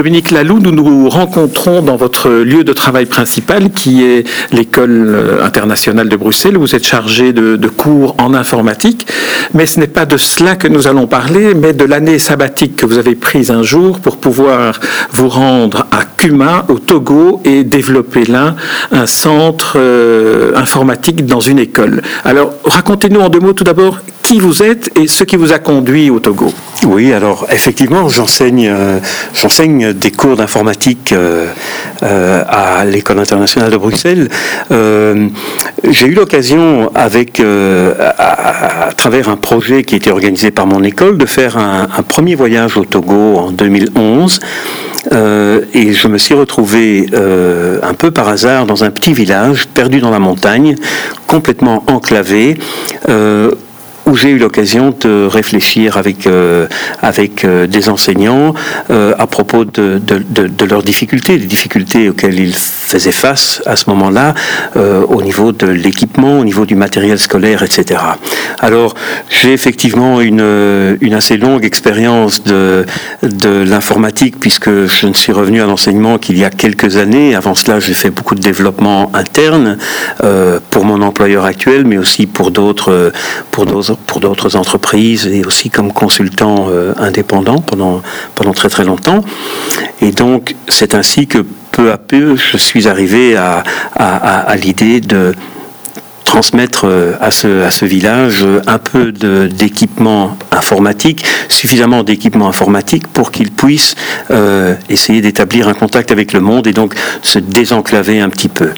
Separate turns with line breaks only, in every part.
Dominique Lalou, nous nous rencontrons dans votre lieu de travail principal qui est l'école euh, internationale de Bruxelles. Vous êtes chargé de, cours en informatique, mais ce n'est pas de cela que nous allons parler, mais de l'année sabbatique que vous avez prise un jour pour pouvoir vous rendre à Kuma, au Togo, et développer là un centre euh, informatique dans une école. Alors, racontez-nous en deux mots tout d'abord qui vous êtes et ce qui vous a conduit au Togo.
Oui, alors effectivement, j'enseigne, euh, des cours d'informatique euh, euh, à l'école internationale de Bruxelles. j'ai eu l'occasion, avec à, travers un projet qui était organisé par mon école, de faire un, un premier voyage au Togo en 2011. et je me suis retrouvé un peu par hasard dans un petit village perdu dans la montagne, complètement enclavé où j'ai eu l'occasion de réfléchir avec, euh, avec euh, des enseignants euh, à propos de, de, leurs difficultés, les difficultés auxquelles ils faisaient face à ce moment-là au niveau de l'équipement, au niveau du matériel scolaire, etc. Alors j'ai effectivement une, une assez longue expérience de, de l'informatique puisque je ne suis revenu à l'enseignement qu'il y a quelques années. Avant cela, j'ai fait beaucoup de développement interne pour mon employeur actuel, mais aussi pour d'autres pour d'autres entreprises et aussi comme consultant euh, indépendant pendant, très très longtemps. Et donc c'est ainsi que peu à peu je suis arrivé à l'idée de transmettre euh, à ce, village un peu d'équipement informatique, suffisamment d'équipement informatique pour qu'il puisse euh, essayer d'établir un contact avec le monde et donc se désenclaver un petit peu.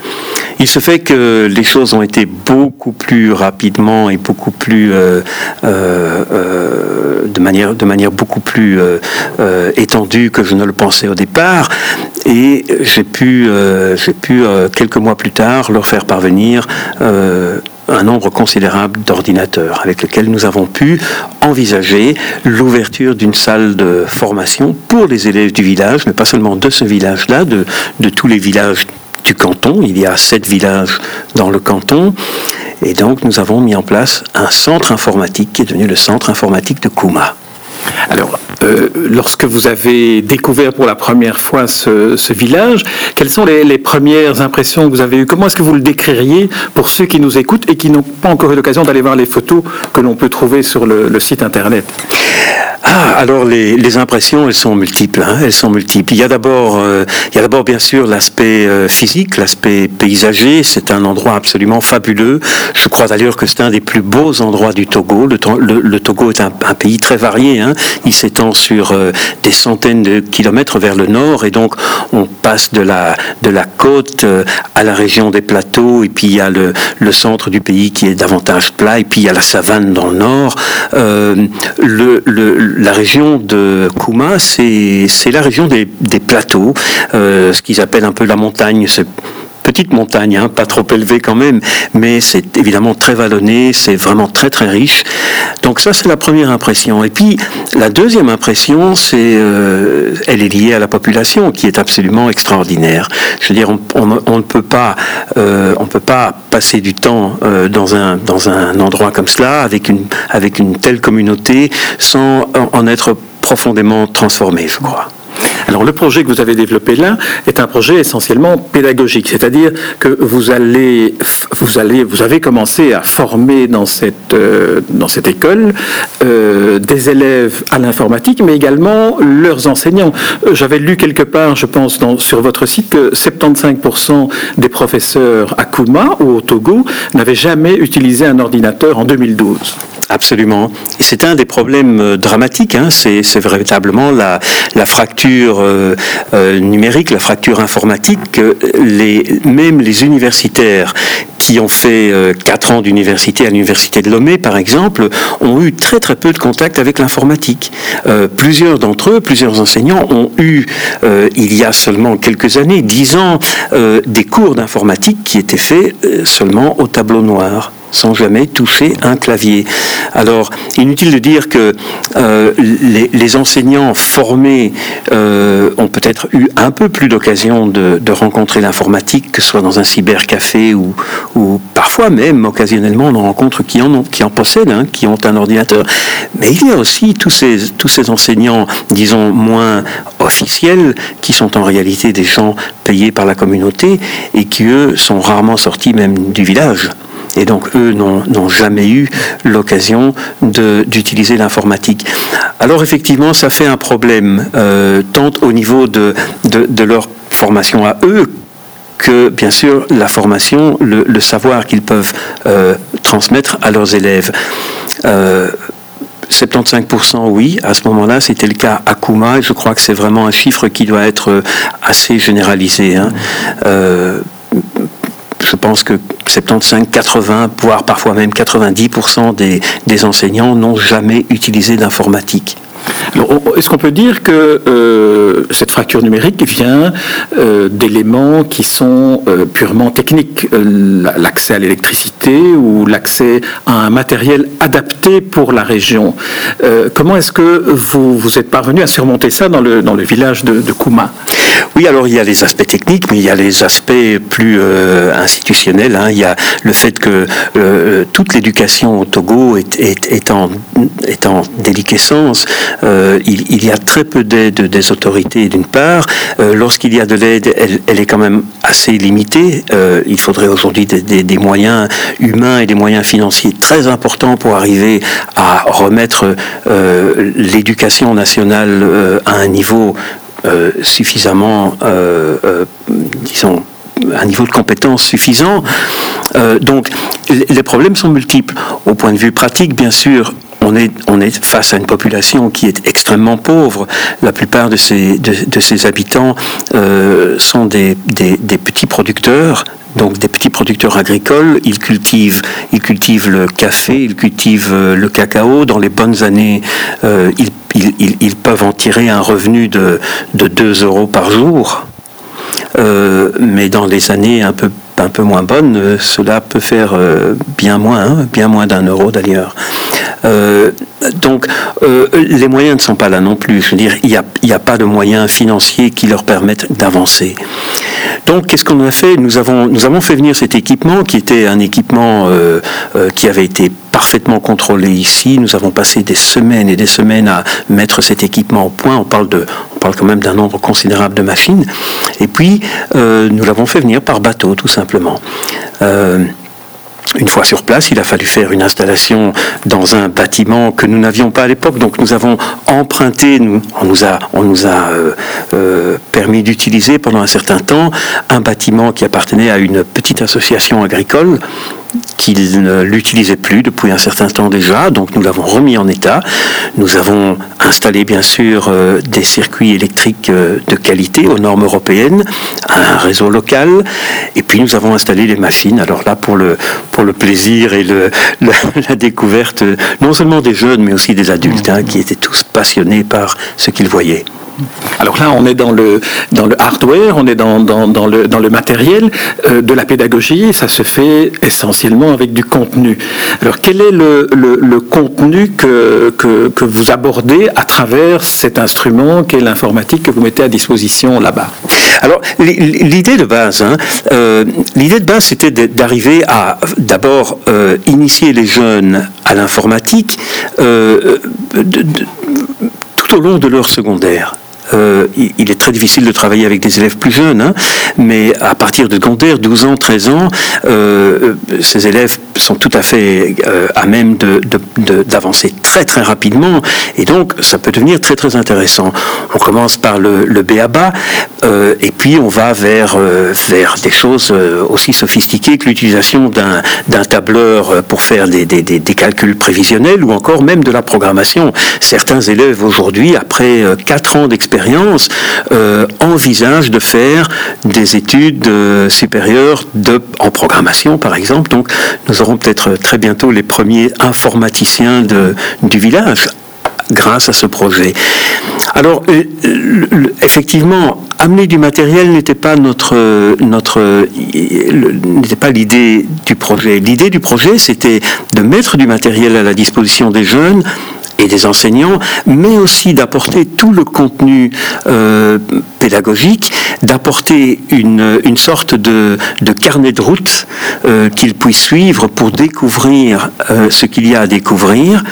Il se fait que les choses ont été beaucoup plus rapidement et beaucoup plus euh, de manière beaucoup plus étendue que je ne le pensais au départ et j'ai pu j'ai pu quelques mois plus tard leur faire parvenir euh, un nombre considérable d'ordinateurs avec lesquels nous avons pu envisager l'ouverture d'une salle de formation pour les élèves du village, mais pas seulement de ce village-là, de, de tous les villages du canton. Il y a sept villages dans le canton. Et donc nous avons mis en place un centre informatique qui est devenu le centre informatique de Kouma.
Alors, euh, lorsque vous avez découvert pour la première fois ce, village, quelles sont les, premières impressions que vous avez eues? Comment est-ce que vous le décririez pour ceux qui nous écoutent et qui n'ont pas encore eu l'occasion d'aller voir les photos que l'on peut trouver sur le site internet?
Ah, alors les, impressions, elles sont multiples. Hein, elles sont multiples. Il y a d'abord, euh, il y a d'abord bien sûr l'aspect euh, physique, l'aspect paysager. C'est un endroit absolument fabuleux. Je crois d'ailleurs que c'est un des plus beaux endroits du Togo. Le, Togo est un, pays très varié. Hein. Il s'étend sur euh, des centaines de kilomètres vers le nord, et donc on passe de la de la côte à la région des plateaux, et puis il y a le, le centre du pays qui est davantage plat, et puis il y a la savane dans le nord. le la région de Kouma, c'est la région des, plateaux, euh, ce qu'ils appellent un peu la montagne petite montagne, hein, pas trop élevée quand même, mais c'est évidemment très vallonné, c'est vraiment très très riche. Donc ça c'est la première impression. Et puis la deuxième impression, c'est, euh, elle est liée à la population qui est absolument extraordinaire. Je veux dire, on, ne peut pas, euh, peut pas passer du temps euh, dans un dans un endroit comme cela avec une avec une telle communauté sans en être profondément transformé, je crois.
Alors le projet que vous avez développé là est un projet essentiellement pédagogique, c'est-à-dire que vous allez, vous allez, vous avez commencé à former dans cette euh, dans cette école euh, des élèves à l'informatique, mais également leurs enseignants. Euh, j'avais lu quelque part, je pense, sur votre site que 75% des professeurs à Kouma ou au Togo n'avaient jamais utilisé un ordinateur en 2012.
Absolument. C'est un des problèmes euh, dramatiques. Hein. C'est, véritablement la, fracture euh, euh, numérique, la fracture informatique. Même les universitaires qui ont fait quatre ans d'université à l'université de Lomé, par exemple, ont eu très très peu de contact avec l'informatique. plusieurs d'entre eux, plusieurs enseignants ont eu, il y a seulement quelques années, dix ans, des cours d'informatique qui étaient faits seulement au tableau noir sans jamais toucher un clavier. Alors, inutile de dire que euh, les, enseignants formés euh, ont peut-être eu un peu plus d'occasion de, rencontrer l'informatique, que ce soit dans un cybercafé ou, parfois même, occasionnellement, on en rencontre qui en, ont, qui en possèdent, hein, qui ont un ordinateur. Mais il y a aussi tous ces enseignants, disons, moins officiels, qui sont en réalité des gens payés par la communauté et qui, eux, sont rarement sortis même du village et donc eux n'ont jamais eu l'occasion d'utiliser l'informatique. Alors effectivement, ça fait un problème, euh, tant au niveau de, de, leur formation à eux que bien sûr la formation, le, savoir qu'ils peuvent euh, transmettre à leurs élèves. 75% euh, oui, à ce moment-là, c'était le cas à Kuma, et je crois que c'est vraiment un chiffre qui doit être assez généralisé. Hein je pense que 75, 80, voire parfois même 90% des, enseignants n'ont jamais utilisé d'informatique.
Est-ce qu'on peut dire que euh, cette fracture numérique vient euh, d'éléments qui sont euh, purement techniques, l'accès à l'électricité ou l'accès à un matériel adapté pour la région? Comment est-ce que vous, vous êtes parvenu à surmonter ça dans le, dans le village de, de Kouma?
Oui, alors il y a les aspects techniques, mais il y a les aspects plus institutionnels. Hein. Il y a le fait que toute l'éducation au Togo est, est, en, est en déliquescence. Euh, il, y a très peu d'aide des autorités d'une part. Euh, lorsqu'il y a de l'aide, elle, est quand même assez limitée. Euh, il faudrait aujourd'hui des, moyens humains et des moyens financiers très importants pour arriver à remettre l'éducation nationale à un niveau suffisamment, disons, un niveau de compétence suffisant. donc, les problèmes sont multiples. Au point de vue pratique, bien sûr, on est, face à une population qui est extrêmement pauvre. La plupart de ces, habitants euh, sont des, petits producteurs, donc des petits producteurs agricoles. Ils cultivent, ils cultivent le café, ils cultivent euh, le cacao. Dans les bonnes années, euh, ils, peuvent en tirer un revenu de, de 2 euros par jour. Mais dans les années un peu un peu moins bonnes, cela peut faire bien moins, hein, bien moins d'un euro d'ailleurs. Euh, donc, euh, les moyens ne sont pas là non plus. Je veux dire, il n'y a, a, pas de moyens financiers qui leur permettent d'avancer. Donc, qu'est-ce qu'on a fait? Nous avons, nous avons fait venir cet équipement qui était un équipement euh, qui avait été parfaitement contrôlé ici. Nous avons passé des semaines et des semaines à mettre cet équipement au point. On parle, de, on parle quand même d'un nombre considérable de machines. Et puis, nous l'avons fait venir par bateau, tout simplement. Une fois sur place, il a fallu faire une installation dans un bâtiment que nous n'avions pas à l'époque. Donc nous avons emprunté, on nous a, euh, euh, permis d'utiliser pendant un certain temps un bâtiment qui appartenait à une petite association agricole qu'il ne l'utilisait plus depuis un certain temps déjà, donc nous l'avons remis en état. Nous avons installé bien sûr euh, des circuits électriques euh, de qualité aux normes européennes, un réseau local, et puis nous avons installé les machines. Alors là, pour le, plaisir et la, découverte, non seulement des jeunes, mais aussi des adultes, hein, qui étaient tous passionnés par ce qu'ils voyaient.
Alors là, on est dans le, dans le hardware, on est dans, dans, le, dans le matériel euh, de la pédagogie, ça se fait essentiellement avec du contenu. Alors quel est le, le, contenu que, que, vous abordez à travers cet instrument qu'est l'informatique que vous mettez à disposition là-bas?
Alors l'idée de base, hein, euh, l'idée de base, c'était d'arriver à d'abord euh, initier les jeunes à l'informatique tout au long de leur secondaire. Euh, il est très difficile de travailler avec des élèves plus jeunes, hein, mais à partir de secondaire, 12 ans, 13 ans, euh, ces élèves sont tout à fait euh, à même d'avancer très très rapidement, et donc ça peut devenir très très intéressant. On commence par le, le BABA, et puis on va vers, des choses aussi sophistiquées que l'utilisation d'un tableur pour faire des, calculs prévisionnels, ou encore même de la programmation. Certains élèves aujourd'hui, après 4 ans d'expérience, expérience envisagent de faire des études supérieures de, en programmation, par exemple. Donc, nous aurons peut-être très bientôt les premiers informaticiens du village grâce à ce projet. Alors, euh, effectivement, amener du matériel n'était pas notre, notre n'était pas l'idée du projet. L'idée du projet, c'était de mettre du matériel à la disposition des jeunes et des enseignants, mais aussi d'apporter tout le contenu euh, pédagogique, d'apporter une, sorte de, carnet de route euh, qu'ils puissent suivre pour découvrir ce qu'il y a à découvrir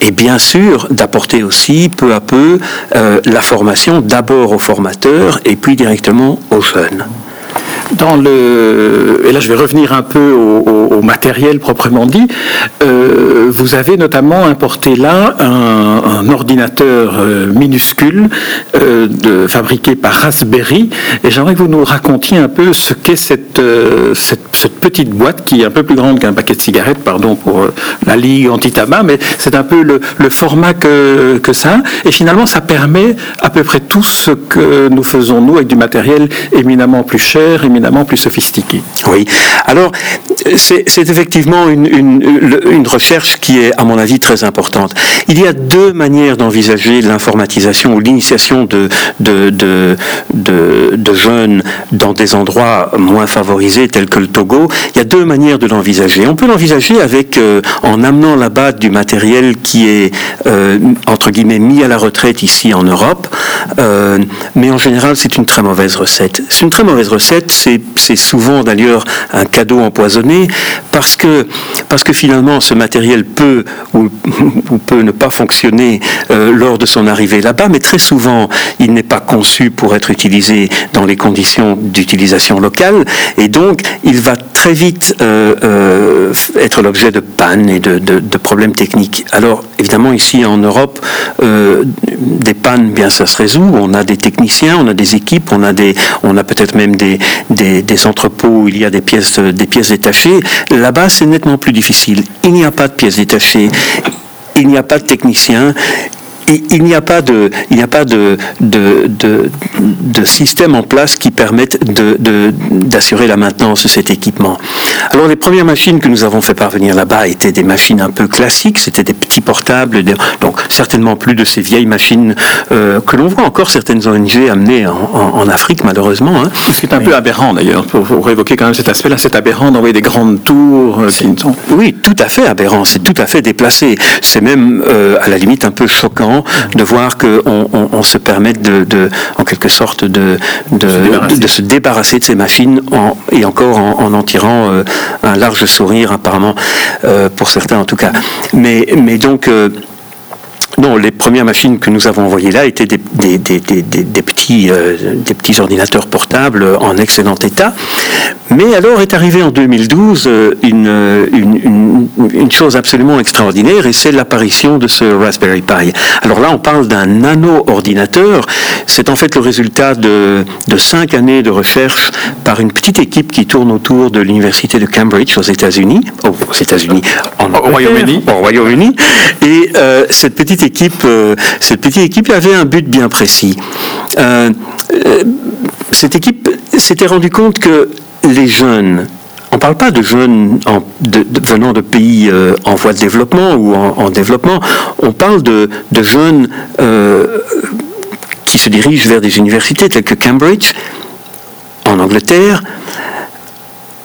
et bien sûr d'apporter aussi peu à peu euh, la formation d'abord aux formateurs et puis directement aux jeunes.
Et là je vais revenir un peu au, matériel proprement dit, euh, vous avez notamment importé là un, ordinateur euh, minuscule euh, fabriqué par Raspberry, et j'aimerais que vous nous racontiez un peu ce qu'est cette, petite boîte qui est un peu plus grande qu'un paquet de cigarettes, pardon pour la Ligue anti-tabac, mais c'est un peu le, format que, que ça et finalement ça permet à peu près tout ce que nous faisons nous avec du matériel éminemment plus cher, plus sophistiqué.
Oui. Alors, c'est effectivement une, recherche qui est, à mon avis, très importante. Il y a deux manières d'envisager l'informatisation ou l'initiation de de, de, de, jeunes dans des endroits moins favorisés tels que le Togo. Il y a deux manières de l'envisager. On peut l'envisager avec euh, en amenant là-bas du matériel qui est euh, entre guillemets mis à la retraite ici en Europe, euh, mais en général c'est une très mauvaise recette. C'est une très mauvaise recette c'est souvent d'ailleurs un cadeau empoisonné parce que, finalement ce matériel peut ou, peut ne pas fonctionner euh, lors de son arrivée là-bas, mais très souvent il n'est pas conçu pour être utilisé dans les conditions d'utilisation locale et donc il va très vite euh, euh, être l'objet de pannes et de, problèmes techniques. Alors évidemment ici en Europe, des pannes, bien ça se résout. On a des techniciens, on a des équipes, on a a peut-être même des, des, entrepôts où il y a des pièces, des pièces détachées. Là-bas, c'est nettement plus difficile. Il n'y a pas de pièces détachées il n'y a pas de techniciens il n'y a pas de, il n'y a pas de, de, de, système en place qui permette d'assurer la maintenance de cet équipement. Alors les premières machines que nous avons fait parvenir là-bas étaient des machines un peu classiques, c'était des petits portables, donc certainement plus de ces vieilles machines euh, que l'on voit encore certaines ONG amener en, Afrique malheureusement. Hein.
C'est un peu aberrant d'ailleurs, pour, évoquer quand même cet aspect-là, c'est aberrant d'envoyer des grandes tours euh, qui
sont... Oui, tout à fait aberrant, c'est tout à fait déplacé. C'est même euh, à la limite un peu choquant de voir qu'on on, se permet de, en quelque sorte de, de, se débarrasser de ces machines et encore en, en, tirant euh, un large sourire apparemment euh, pour certains en tout cas. Mais, mais donc euh, non, les premières machines que nous avons envoyées là étaient des, petits, des petits ordinateurs portables en excellent état. Mais alors est arrivée en 2012 euh, une, une, une, chose absolument extraordinaire et c'est l'apparition de ce Raspberry Pi. Alors là, on parle d'un nano-ordinateur. C'est en fait le résultat de, de, cinq années de recherche par une petite équipe qui tourne autour de l'université de Cambridge aux États-Unis, aux États-Unis,
au Royaume-Uni,
au Royaume-Uni. Et euh, cette petite euh, cette petite équipe avait un but bien précis. cette équipe s'était rendu compte que les jeunes, on ne parle pas de jeunes venant de pays euh, en voie de développement ou en, développement, on parle de, jeunes euh, qui se dirigent vers des universités telles que Cambridge, en Angleterre,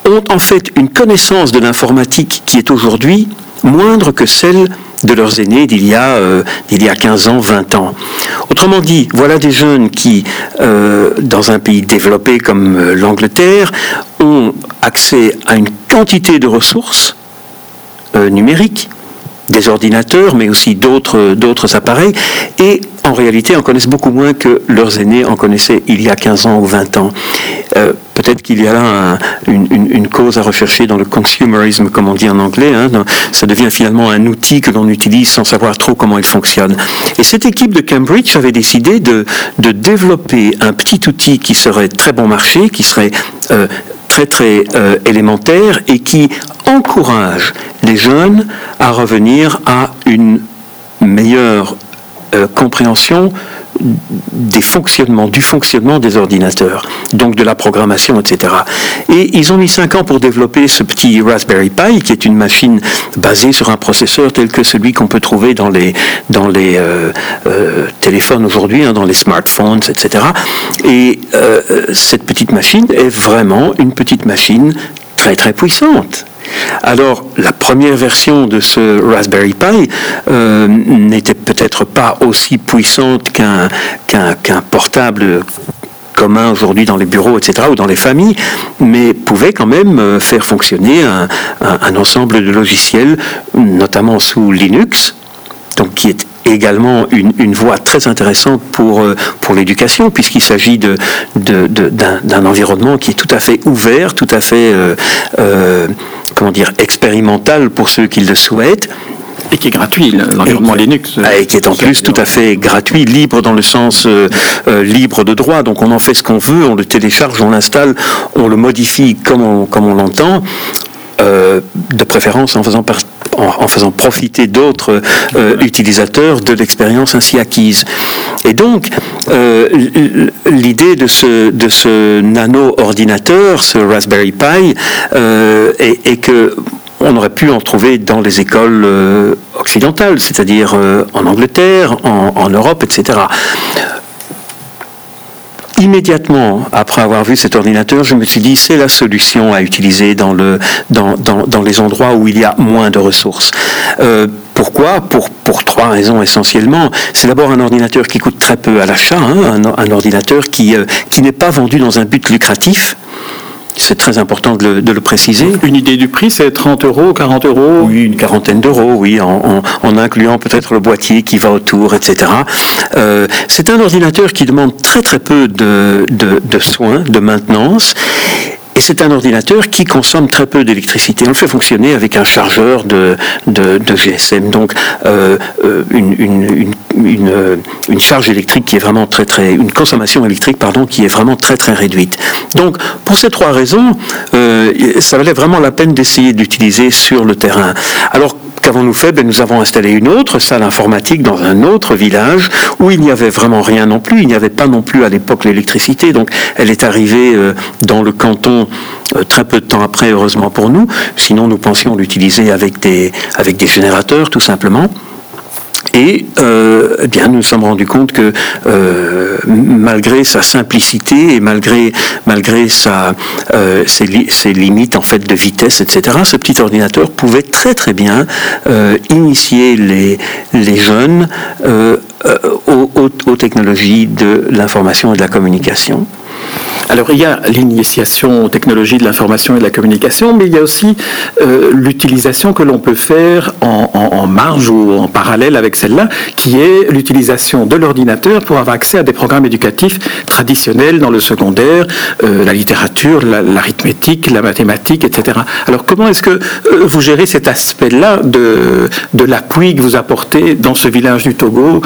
ont en fait une connaissance de l'informatique qui est aujourd'hui moindre que celle de leurs aînés d'il y, a, euh, y a 15 ans, 20 ans. Autrement dit, voilà des jeunes qui, euh, dans un pays développé comme euh, l'Angleterre, ont accès à une quantité de ressources numériques, des ordinateurs, mais aussi d'autres, d'autres appareils, et en réalité en connaissent beaucoup moins que leurs aînés en connaissaient il y a 15 ans ou 20 ans. Euh, peut-être qu'il y a là une, cause à rechercher dans le consumerisme, comme on dit en anglais. Hein. ça devient finalement un outil que l'on utilise sans savoir trop comment il fonctionne. Et cette équipe de Cambridge avait décidé de, développer un petit outil qui serait très bon marché, qui serait euh, très très euh, élémentaire et qui encourage les jeunes à revenir à une meilleure compréhension des fonctionnements, du fonctionnement des ordinateurs, donc de la programmation, etc. Et ils ont mis cinq ans pour développer ce petit Raspberry Pi, qui est une machine basée sur un processeur tel que celui qu'on peut trouver dans les, dans les euh, euh, téléphones aujourd'hui, hein, dans les smartphones, etc. Et euh, cette petite machine est vraiment une petite machine très très puissante. Alors, la première version de ce Raspberry Pi euh, n'était peut-être pas aussi puissante qu'un portable commun aujourd'hui dans les bureaux, etc., ou dans les familles, mais pouvait quand même euh, faire fonctionner un, ensemble de logiciels, notamment sous Linux, donc qui est également une, voie très intéressante pour, euh, l'éducation, puisqu'il s'agit d'un, environnement qui est tout à fait ouvert, tout à fait, comment dire, expérimental pour ceux qui le souhaitent.
Et qui est gratuit, l'environnement Linux.
Et qui est en plus tout à fait gratuit, libre dans le sens libre de droit. Donc on en fait ce qu'on veut, on le télécharge, on l'installe, on le modifie comme on, comme on l'entend. de préférence en faisant en, faisant profiter d'autres euh, utilisateurs de l'expérience ainsi acquise. Et donc, euh, l'idée de ce, de ce nano-ordinateur, ce Raspberry Pi, euh, est, que on aurait pu en trouver dans les écoles occidentales, c'est-à-dire en Angleterre, en, Europe, etc immédiatement après avoir vu cet ordinateur, je me suis dit c'est la solution à utiliser dans, le, dans, dans, dans les endroits où il y a moins de ressources. Euh, pourquoi pour, pour trois raisons essentiellement. C'est d'abord un ordinateur qui coûte très peu à l'achat, hein, un, un, ordinateur qui, euh, qui n'est pas vendu dans un but lucratif. C'est très important de le, préciser.
Une idée du prix, c'est 30 euros, 40 euros
Oui, une quarantaine d'euros, oui, en, incluant peut-être le boîtier qui va autour, etc. Euh, c'est un ordinateur qui demande très très peu de, de soins, de maintenance, et c'est un ordinateur qui consomme très peu d'électricité. On le fait fonctionner avec un chargeur de, GSM. Donc euh, euh euh, une, charge électrique qui est vraiment très très... Une consommation électrique, pardon, qui est vraiment très très réduite. Donc pour ces trois raisons, ça valait vraiment la peine d'essayer d'utiliser sur le terrain. Alors Qu'avons-nous fait? Ben, Nous avons installé une autre salle informatique dans un autre village où il n'y avait vraiment rien non plus. Il n'y avait pas non plus à l'époque l'électricité. Donc elle est arrivée dans le canton euh, très peu de temps après, heureusement pour nous. Sinon, nous pensions l'utiliser avec des, avec des générateurs, tout simplement. Et euh, eh bien, nous nous sommes rendus compte que euh, malgré sa simplicité et malgré, malgré sa, ses, limites en fait de vitesse, etc., ce petit ordinateur pouvait très très bien initier les, les jeunes aux, aux technologies de l'information et de la communication.
Alors il y a l'initiation aux technologies de l'information et de la communication, mais il y a aussi euh, l'utilisation que l'on peut faire en, marge ou en parallèle avec celle-là, qui est l'utilisation de l'ordinateur pour avoir accès à des programmes éducatifs traditionnels dans le secondaire, euh, la littérature, l'arithmétique, la, mathématique, etc. Alors comment est-ce que euh, vous gérez cet aspect-là de, l'appui que vous apportez dans ce village du Togo,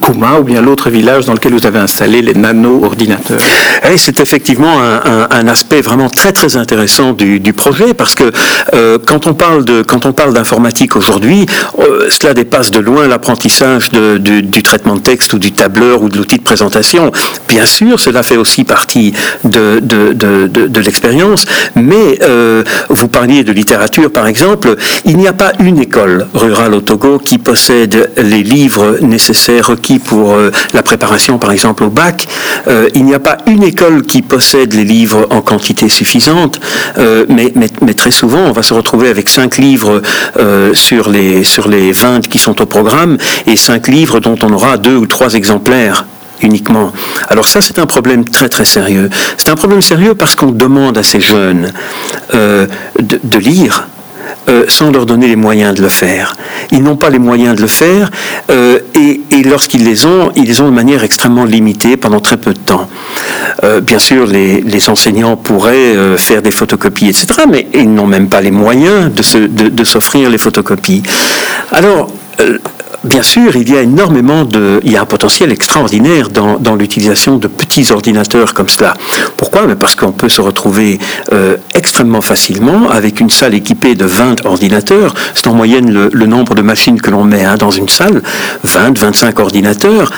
Kouma, ou bien l'autre village dans lequel vous avez installé les nano-ordinateurs?
Eh, C'est effectivement un, aspect vraiment très très intéressant du, projet parce que euh, quand on parle de quand on parle d'informatique aujourd'hui, euh, cela dépasse de loin l'apprentissage du, traitement de texte ou du tableur ou de l'outil de présentation. Bien sûr, cela fait aussi partie de, l'expérience, mais euh, vous parliez de littérature par exemple, il n'y a pas une école rurale au Togo qui possède les livres nécessaires requis pour la préparation par exemple au bac. Il n'y a pas une école qui possède les livres en quantité suffisante, euh, mais, très souvent, on va se retrouver avec cinq livres euh, sur, les, sur les 20 qui sont au programme et cinq livres dont on aura deux ou trois exemplaires uniquement. Alors ça, c'est un problème très très sérieux. C'est un problème sérieux parce qu'on demande à ces jeunes euh, de lire, euh, sans leur donner les moyens de le faire. Ils n'ont pas les moyens de le faire euh, et, lorsqu'ils les ont, ils les ont de manière extrêmement limitée pendant très peu de temps. Euh, bien sûr, les, enseignants pourraient faire des photocopies, etc., mais ils n'ont même pas les moyens de, s'offrir les photocopies. Alors, bien sûr, il y a énormément de, il y a un potentiel extraordinaire dans, l'utilisation de petits ordinateurs comme cela. Pourquoi? Parce qu'on peut se retrouver euh, extrêmement facilement avec une salle équipée de 20 ordinateurs. C'est en moyenne le, nombre de machines que l'on met hein, dans une salle, 20, 25 ordinateurs.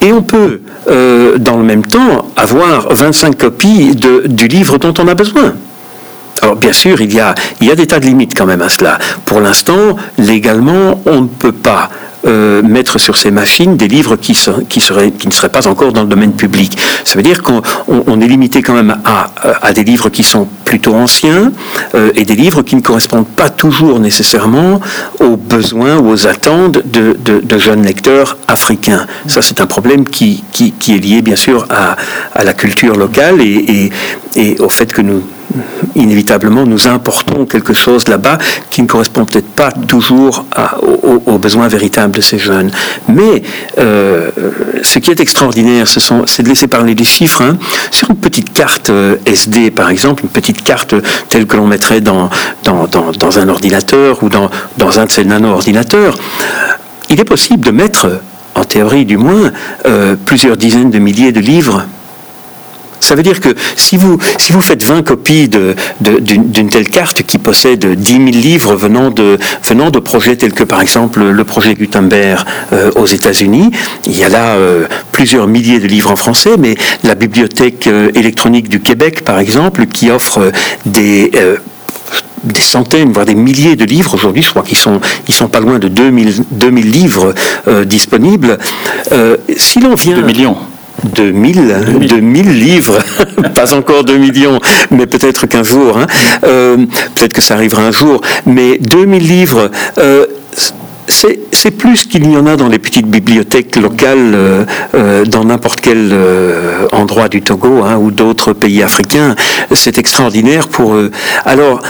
Et on peut, euh, dans le même temps, avoir 25 copies du livre dont on a besoin. Alors bien sûr, il y a des tas de limites quand même à cela. Pour l'instant, légalement, on ne peut pas euh, mettre sur ces machines des livres qui, ne seraient pas encore dans le domaine public. Ça veut dire qu'on on est limité quand même à, des livres qui sont plutôt anciens euh, et des livres qui ne correspondent pas toujours nécessairement aux besoins ou aux attentes de, jeunes lecteurs africains. Ça, c'est un problème qui, est lié bien sûr à, la culture locale et au fait que nous, inévitablement, nous importons quelque chose là-bas qui ne correspond peut-être pas toujours aux, besoins véritables de ces jeunes. Mais euh, ce qui est extraordinaire, c'est de laisser parler des chiffres. Hein. Sur une petite carte euh, SD, par exemple, une petite carte telle que l'on mettrait dans, un ordinateur ou dans, dans un de ces nano-ordinateurs, il est possible de mettre, en théorie du moins, euh, plusieurs dizaines de milliers de livres ça veut dire que si vous, si vous faites 20 copies d'une telle carte qui possède 10 000 livres venant de, venant de projets tels que par exemple le projet Gutenberg euh, aux États-Unis, il y a là euh, plusieurs milliers de livres en français, mais la bibliothèque euh, électronique du Québec par exemple, qui offre des des centaines, voire des milliers de livres aujourd'hui, je crois qu'ils sont, sont pas loin de 2000, 2000 livres disponibles. si l'on vient...
2 millions.
2000, 2000 livres, pas encore 2 millions, mais peut-être qu'un jour, hein. euh, peut-être que ça arrivera un jour, mais 2000 livres, euh, c'est plus qu'il y en a dans les petites bibliothèques locales euh, dans n'importe quel endroit du Togo hein, ou d'autres pays africains. C'est extraordinaire pour eux. Alors,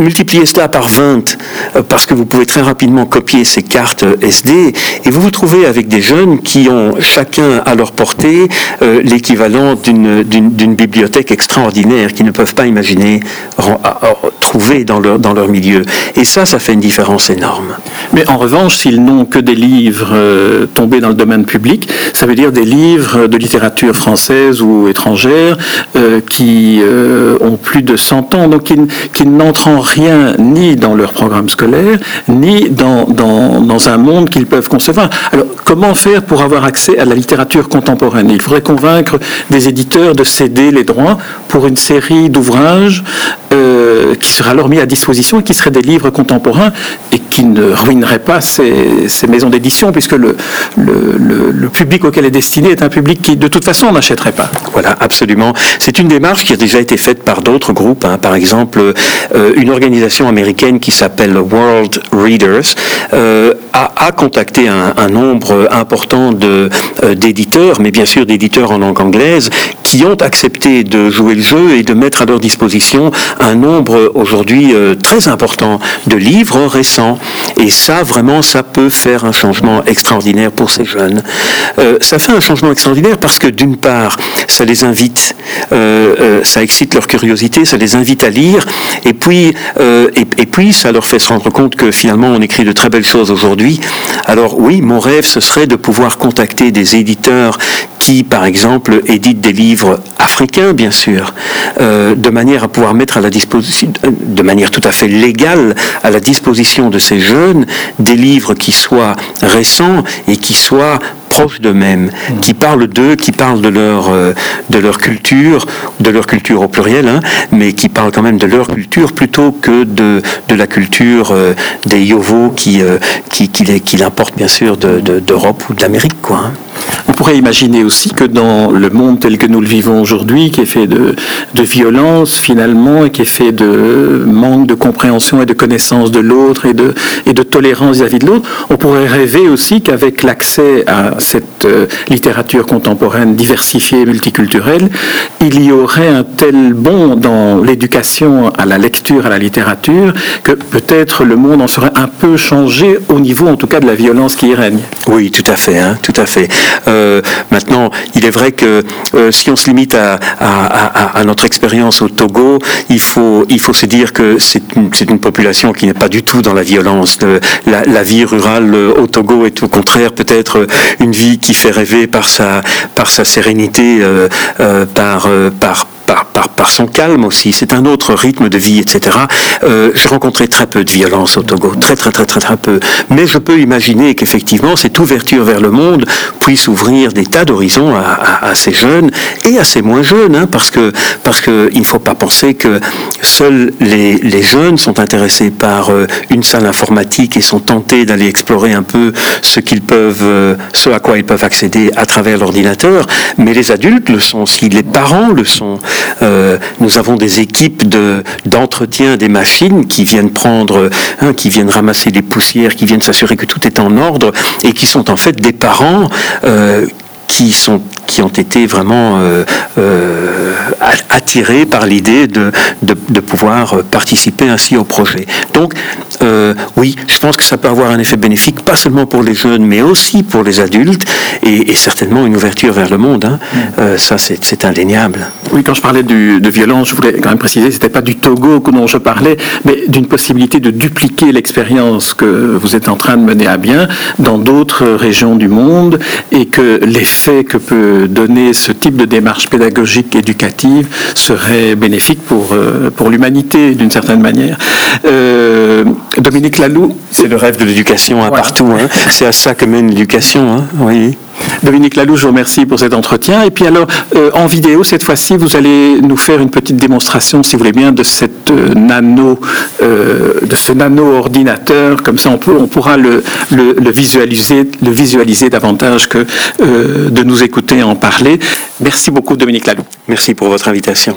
multipliez cela par 20 euh, parce que vous pouvez très rapidement copier ces cartes SD et vous vous trouvez avec des jeunes qui ont chacun à leur portée euh, l'équivalent d'une bibliothèque extraordinaire qu'ils ne peuvent pas imaginer trouver dans leur, dans leur milieu. Et ça, ça fait une différence énorme.
Mais en revanche, s'ils n'ont que des livres euh, tombés dans le domaine public, ça veut dire des livres de littérature française ou étrangère qui ont plus de 100 ans, donc qui n'entrent en rien ni dans leur programme scolaire, ni dans, dans, un monde qu'ils peuvent concevoir. Alors, comment faire pour avoir accès à la littérature contemporaine? Il faudrait convaincre des éditeurs de céder les droits pour une série d'ouvrages euh, qui sera alors mis à disposition et qui seraient des livres contemporains et qui ne ruineraient pas ces, ces maisons d'édition, puisque le, le, le, public auquel est destiné est un public qui, de toute façon, n'achèterait pas.
Voilà, absolument. C'est une démarche qui a déjà été faite par d'autres groupes. Hein. Par exemple, une organisation américaine qui s'appelle World Readers euh, a, a, contacté un, nombre important euh, d'éditeurs, mais bien sûr d'éditeurs en langue anglaise, qui ont accepté de jouer le jeu et de mettre à leur disposition un nombre aujourd'hui euh, très important de livres récents. Et ça, vraiment, ça peut faire un changement extraordinaire pour ces jeunes. Euh, ça fait un changement extraordinaire parce que d'une part, ça les invite, ça excite leur curiosité, ça les invite à lire, et euh, et, et, puis, ça leur fait se rendre compte que finalement, on écrit de très belles choses aujourd'hui. Alors oui, mon rêve, ce serait de pouvoir contacter des éditeurs qui, par exemple, éditent des livres africains, bien sûr, euh, de manière à pouvoir mettre à la disposition, de manière tout à fait légale, à la disposition de ces jeunes, des livres qui soient récents et qui soient proches d'eux-mêmes, mmh. qui parlent d'eux, qui parlent de leur, euh, de leur culture, de leur culture au pluriel, hein, mais qui parlent quand même de leur culture plutôt que de, de la culture euh, des Yovo qui, euh, qui, qui, qui l'importent bien sûr d'Europe de, ou d'Amérique. Quoi, hein.
On pourrait imaginer aussi que dans le monde tel que nous le vivons aujourd'hui, qui est fait de, de violence finalement, et qui est fait de manque de compréhension et de connaissance de l'autre et de, et de tolérance vis-à-vis de l'autre, on pourrait rêver aussi qu'avec l'accès à cette euh, littérature contemporaine diversifiée multiculturelle, il y aurait un tel bond dans l'éducation à la lecture, à la littérature, que peut-être le monde en serait un peu changé au niveau en tout cas de la violence qui y règne.
Oui, tout à fait, hein, tout à fait. Euh, maintenant, il est vrai que euh, si on se limite à, notre expérience au Togo, il faut, se dire que c'est une, une, population qui n'est pas du tout dans la violence. La, la, vie rurale au Togo est au contraire peut-être une vie qui fait rêver par sa, par sa sérénité, euh, euh par, par par, par, par son calme aussi. C'est un autre rythme de vie, etc. Euh, J'ai rencontré très peu de violence au Togo, très très très très très peu. Mais je peux imaginer qu'effectivement cette ouverture vers le monde puisse ouvrir des tas d'horizons à, à, à, ces jeunes et à ces moins jeunes, hein, parce que parce que il ne faut pas penser que seuls les, les jeunes sont intéressés par euh, une salle informatique et sont tentés d'aller explorer un peu ce qu'ils peuvent, euh, ce à quoi ils peuvent accéder à travers l'ordinateur. Mais les adultes le sont aussi, les parents le sont. Euh, nous avons des équipes de d'entretien des machines qui viennent prendre, hein, qui viennent ramasser les poussières, qui viennent s'assurer que tout est en ordre et qui sont en fait des parents euh, qui sont qui ont été vraiment euh, euh, attirés par l'idée de, de, de, pouvoir participer ainsi au projet. Donc, euh, oui, je pense que ça peut avoir un effet bénéfique, pas seulement pour les jeunes, mais aussi pour les adultes, et, et certainement une ouverture vers le monde. Hein. Mm. ça, c'est indéniable.
Oui, quand je parlais du, de violence, je voulais quand même préciser, c'était pas du Togo dont je parlais, mais d'une possibilité de dupliquer l'expérience que vous êtes en train de mener à bien dans d'autres régions du monde, et que l'effet que peut donner ce type de démarche pédagogique éducative serait bénéfique pour, euh, pour l'humanité d'une certaine manière. Euh, Dominique Laloux.
C'est le rêve de l'éducation hein, partout. Hein. C'est à ça que mène l'éducation. Hein. Oui.
Dominique Laloux, je vous remercie pour cet entretien. Et puis alors, euh, en vidéo, cette fois-ci, vous allez nous faire une petite démonstration, si vous voulez bien, de cette euh, nano, euh, de ce nano ordinateur. Comme ça, on, peut, on pourra le, visualiser, le visualiser davantage que de nous écouter en parler. Merci beaucoup, Dominique Laloux.
Merci pour votre invitation.